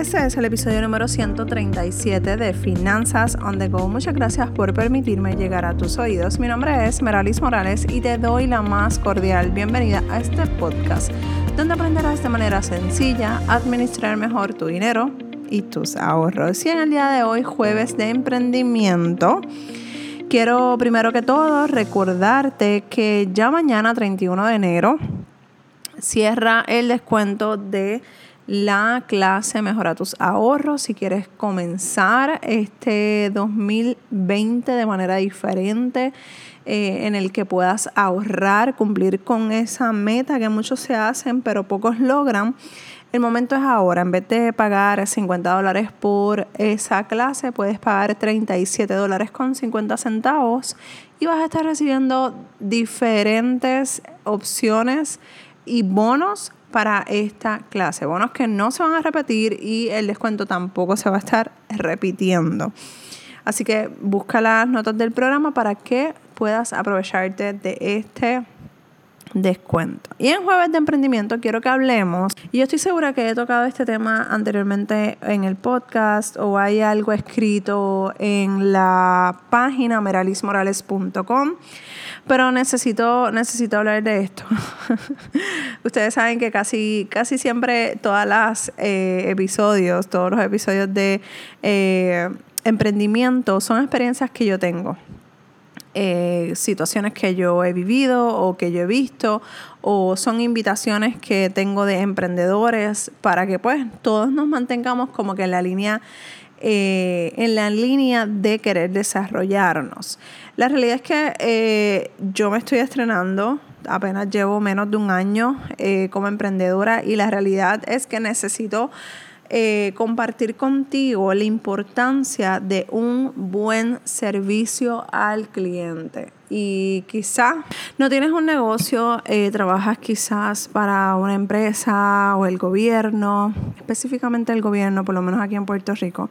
Este es el episodio número 137 de Finanzas on the Go. Muchas gracias por permitirme llegar a tus oídos. Mi nombre es Meralis Morales y te doy la más cordial bienvenida a este podcast, donde aprenderás de manera sencilla a administrar mejor tu dinero y tus ahorros. Y en el día de hoy, jueves de emprendimiento, quiero primero que todo recordarte que ya mañana, 31 de enero, cierra el descuento de la clase Mejora tus ahorros. Si quieres comenzar este 2020 de manera diferente, eh, en el que puedas ahorrar, cumplir con esa meta que muchos se hacen, pero pocos logran. El momento es ahora. En vez de pagar 50 dólares por esa clase, puedes pagar 37 dólares con 50 centavos y vas a estar recibiendo diferentes opciones y bonos para esta clase. Bonos que no se van a repetir y el descuento tampoco se va a estar repitiendo. Así que busca las notas del programa para que puedas aprovecharte de este descuento. Y en jueves de emprendimiento quiero que hablemos, y yo estoy segura que he tocado este tema anteriormente en el podcast o hay algo escrito en la página meralismorales.com, pero necesito, necesito hablar de esto. Ustedes saben que casi, casi siempre todos los eh, episodios, todos los episodios de eh, emprendimiento son experiencias que yo tengo. Eh, situaciones que yo he vivido o que yo he visto o son invitaciones que tengo de emprendedores para que pues todos nos mantengamos como que en la línea eh, en la línea de querer desarrollarnos. La realidad es que eh, yo me estoy estrenando, apenas llevo menos de un año como emprendedora y la realidad es que necesito eh, compartir contigo la importancia de un buen servicio al cliente. Y quizás no tienes un negocio, eh, trabajas quizás para una empresa o el gobierno, específicamente el gobierno, por lo menos aquí en Puerto Rico.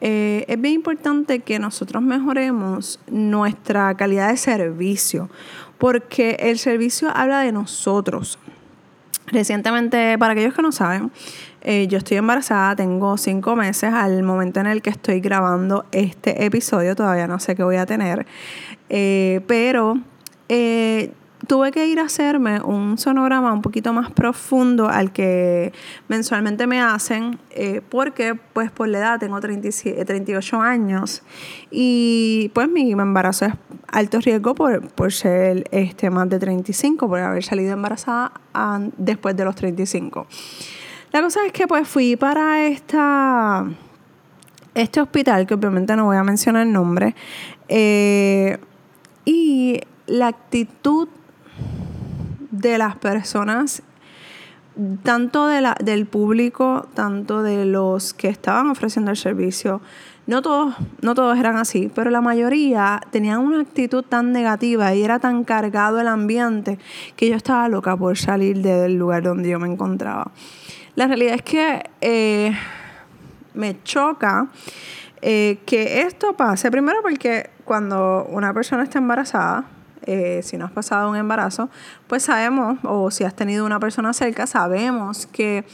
Eh, es bien importante que nosotros mejoremos nuestra calidad de servicio, porque el servicio habla de nosotros. Recientemente, para aquellos que no saben, eh, yo estoy embarazada, tengo cinco meses al momento en el que estoy grabando este episodio, todavía no sé qué voy a tener, eh, pero eh, tuve que ir a hacerme un sonograma un poquito más profundo al que mensualmente me hacen, porque pues por la edad tengo 38 años y pues mi embarazo es alto riesgo por, por ser este, más de 35, por haber salido embarazada después de los 35. La cosa es que pues fui para este hospital, que obviamente no voy a mencionar el nombre, eh, y la actitud de las personas, tanto del público, tanto de los que estaban ofreciendo el servicio, no todos, no todos eran así, pero la mayoría tenían una actitud tan negativa y era tan cargado el ambiente que yo estaba loca por salir del lugar donde yo me encontraba. La realidad es que eh, me choca eh, que esto pase, primero porque cuando una persona está embarazada, eh, si no has pasado un embarazo, pues sabemos, o si has tenido una persona cerca, sabemos que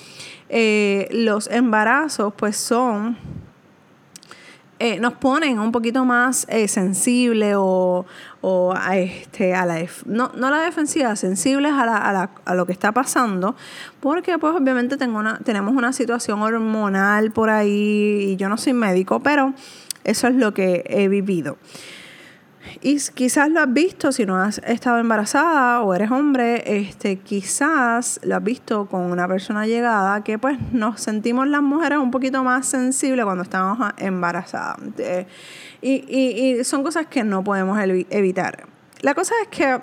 los embarazos pues son eh, nos ponen un poquito más eh, sensibles o, a, este, a la, no, no a la defensiva, sensibles a, la, a, la, a, lo que está pasando, porque pues obviamente tengo una, tenemos una situación hormonal por ahí y yo no soy médico, pero eso es lo que he vivido. Y quizás lo has visto si no has estado embarazada o eres hombre, este, quizás lo has visto con una persona llegada que pues nos sentimos las mujeres un poquito más sensibles cuando estamos embarazadas. y, y, son cosas que no podemos evitar. La cosa es que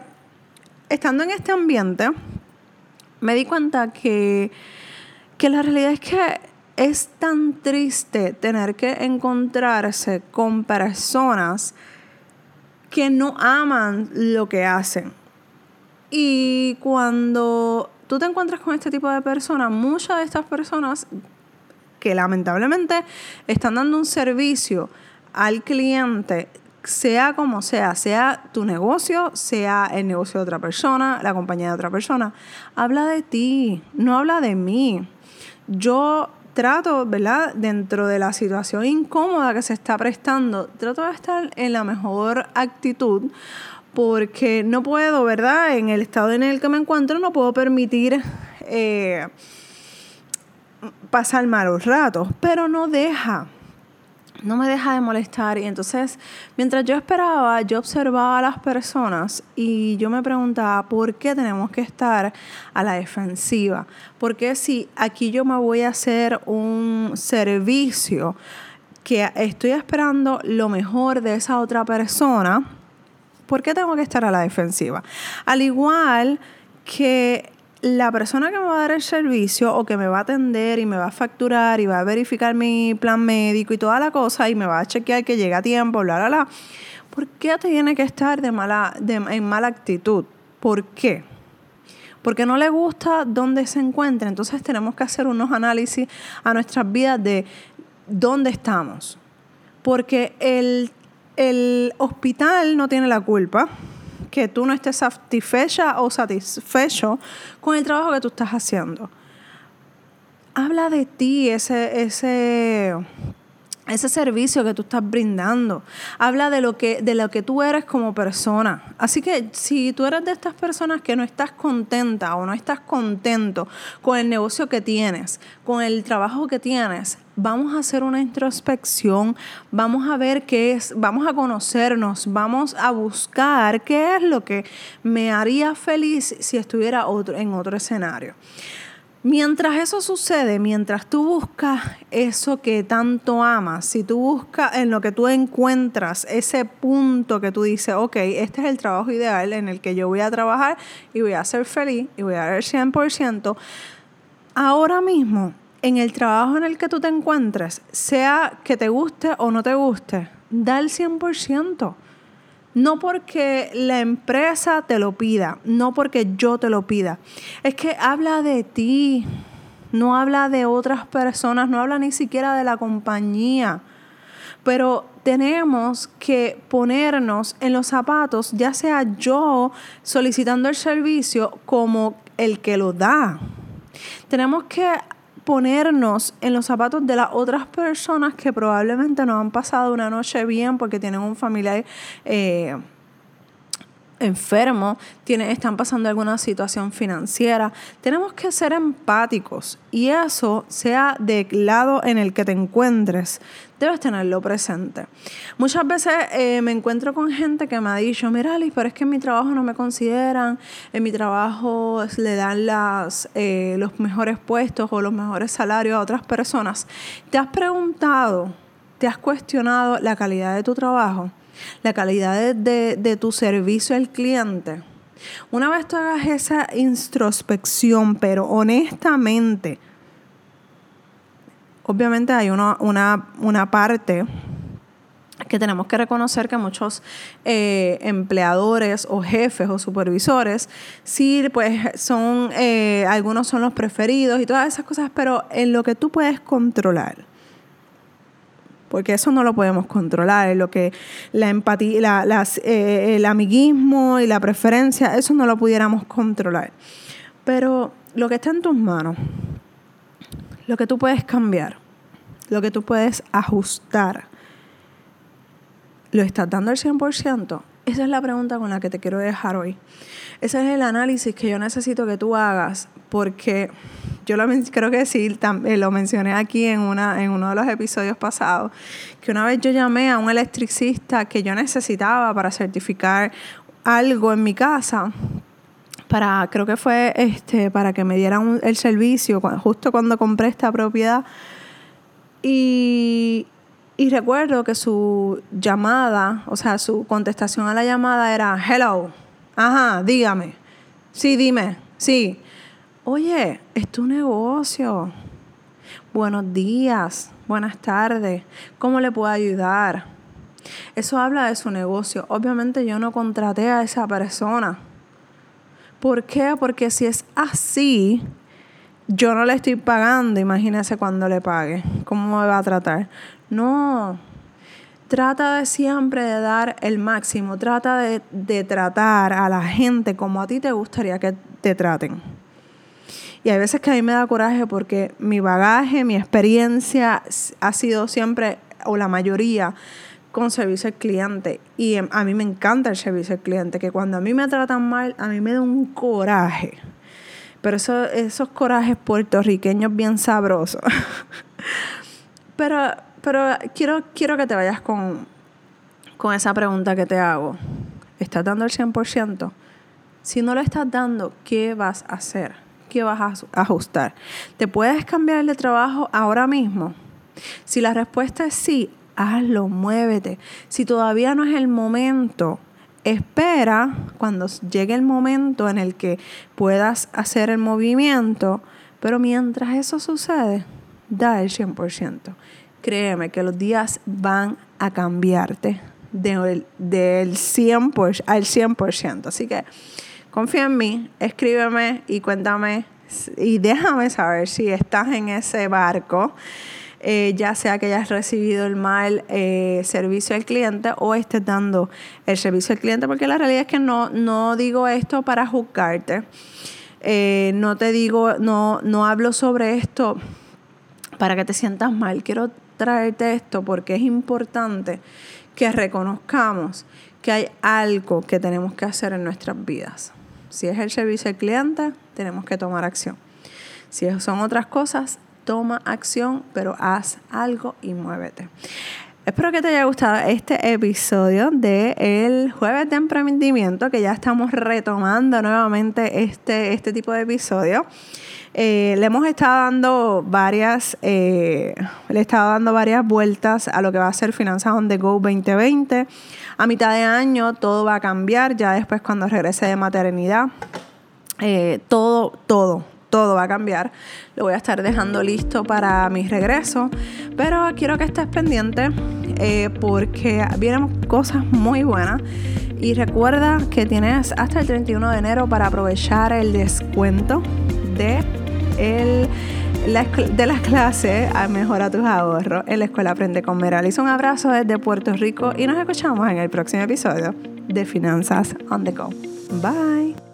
estando en este ambiente, me di cuenta que, que la realidad es que es tan triste tener que encontrarse con personas que no aman lo que hacen. Y cuando tú te encuentras con este tipo de personas, muchas de estas personas que lamentablemente están dando un servicio al cliente, sea como sea, sea tu negocio, sea el negocio de otra persona, la compañía de otra persona, habla de ti, no habla de mí. Yo trato, ¿verdad? Dentro de la situación incómoda que se está prestando, trato de estar en la mejor actitud porque no puedo, ¿verdad? En el estado en el que me encuentro no puedo permitir eh, pasar malos ratos, pero no deja no me deja de molestar. Y entonces, mientras yo esperaba, yo observaba a las personas y yo me preguntaba, ¿por qué tenemos que estar a la defensiva? Porque si aquí yo me voy a hacer un servicio que estoy esperando lo mejor de esa otra persona, ¿por qué tengo que estar a la defensiva? Al igual que la persona que me va a dar el servicio o que me va a atender y me va a facturar y va a verificar mi plan médico y toda la cosa y me va a chequear que llega a tiempo, bla, bla, bla, ¿por qué tiene que estar de mala, de, en mala actitud? ¿Por qué? Porque no le gusta dónde se encuentra. Entonces tenemos que hacer unos análisis a nuestras vidas de dónde estamos. Porque el, el hospital no tiene la culpa que tú no estés satisfecha o satisfecho con el trabajo que tú estás haciendo. Habla de ti, ese, ese, ese servicio que tú estás brindando. Habla de lo, que, de lo que tú eres como persona. Así que si tú eres de estas personas que no estás contenta o no estás contento con el negocio que tienes, con el trabajo que tienes, vamos a hacer una introspección, vamos a ver qué es, vamos a conocernos, vamos a buscar qué es lo que me haría feliz si estuviera otro, en otro escenario. Mientras eso sucede, mientras tú buscas eso que tanto amas, si tú buscas en lo que tú encuentras ese punto que tú dices, ok, este es el trabajo ideal en el que yo voy a trabajar y voy a ser feliz y voy a dar el 100%, ahora mismo en el trabajo en el que tú te encuentres, sea que te guste o no te guste, da el 100%. No porque la empresa te lo pida, no porque yo te lo pida. Es que habla de ti, no habla de otras personas, no habla ni siquiera de la compañía. Pero tenemos que ponernos en los zapatos, ya sea yo solicitando el servicio como el que lo da. Tenemos que ponernos en los zapatos de las otras personas que probablemente no han pasado una noche bien porque tienen un familiar eh, enfermo, tiene, están pasando alguna situación financiera. Tenemos que ser empáticos y eso, sea del lado en el que te encuentres, debes tenerlo presente. Muchas veces eh, me encuentro con gente que me ha dicho, mira Alice, pero es que en mi trabajo no me consideran, en mi trabajo le dan las, eh, los mejores puestos o los mejores salarios a otras personas. ¿Te has preguntado, te has cuestionado la calidad de tu trabajo? La calidad de, tu servicio al cliente. Una vez tú hagas esa introspección, pero honestamente, obviamente hay una, una, parte que tenemos que reconocer que muchos eh, empleadores o jefes o supervisores, sí, pues son, eh, algunos son los preferidos y todas esas cosas, pero en lo que tú puedes controlar, porque eso no lo podemos controlar, lo que la empatía, eh, el amiguismo y la preferencia, eso no lo pudiéramos controlar. Pero lo que está en tus manos, lo que tú puedes cambiar, lo que tú puedes ajustar, ¿lo estás dando al 100%? Esa es la pregunta con la que te quiero dejar hoy. Ese es el análisis que yo necesito que tú hagas porque yo lo, creo que sí, eh, lo mencioné aquí en, una, en uno de los episodios pasados, que una vez yo llamé a un electricista que yo necesitaba para certificar algo en mi casa, para, creo que fue este, para que me dieran el servicio justo cuando compré esta propiedad. Y, y recuerdo que su llamada, o sea, su contestación a la llamada era, hello, ajá, dígame, sí, dime, sí oye, es tu negocio. Buenos días, buenas tardes, ¿cómo le puedo ayudar? Eso habla de su negocio. Obviamente yo no contraté a esa persona. ¿Por qué? Porque si es así, yo no le estoy pagando, imagínese cuando le pague. ¿Cómo me va a tratar? No. Trata de siempre de dar el máximo. Trata de, de tratar a la gente como a ti te gustaría que te traten. Y hay veces que a mí me da coraje porque mi bagaje, mi experiencia ha sido siempre, o la mayoría, con servicio al cliente. Y em, a mí me encanta el servicio al cliente, que cuando a mí me tratan mal, a mí me da un coraje. Pero eso, esos corajes puertorriqueños bien sabrosos. pero pero quiero, quiero que te vayas con, con esa pregunta que te hago. ¿Estás dando el 100%? Si no lo estás dando, ¿qué vas a hacer? ¿Qué vas a ajustar? ¿Te puedes cambiar de trabajo ahora mismo? Si la respuesta es sí, hazlo, muévete. Si todavía no es el momento, espera cuando llegue el momento en el que puedas hacer el movimiento, pero mientras eso sucede, da el 100%. Créeme que los días van a cambiarte del, del 100 al 100%. Así que confía en mí, escríbeme y cuéntame y déjame saber si estás en ese barco. Eh, ya sea que hayas recibido el mal eh, servicio al cliente o estés dando el servicio al cliente, porque la realidad es que no, no digo esto para juzgarte, eh, no te digo, no, no hablo sobre esto para que te sientas mal, quiero traerte esto porque es importante que reconozcamos que hay algo que tenemos que hacer en nuestras vidas. Si es el servicio al cliente, tenemos que tomar acción. Si son otras cosas, toma acción, pero haz algo y muévete. Espero que te haya gustado este episodio de el jueves de emprendimiento, que ya estamos retomando nuevamente este, este tipo de episodio. Eh, le hemos estado dando varias, eh, le estado dando varias vueltas a lo que va a ser Finanzas on the Go 2020. A mitad de año todo va a cambiar, ya después cuando regrese de maternidad, eh, todo, todo, todo va a cambiar. Lo voy a estar dejando listo para mi regreso, pero quiero que estés pendiente porque vienen cosas muy buenas. Y recuerda que tienes hasta el 31 de enero para aprovechar el descuento de el, de las clases a Mejora tus ahorros en la Escuela Aprende con Meralis. Un abrazo desde Puerto Rico y nos escuchamos en el próximo episodio de Finanzas on the Go. Bye.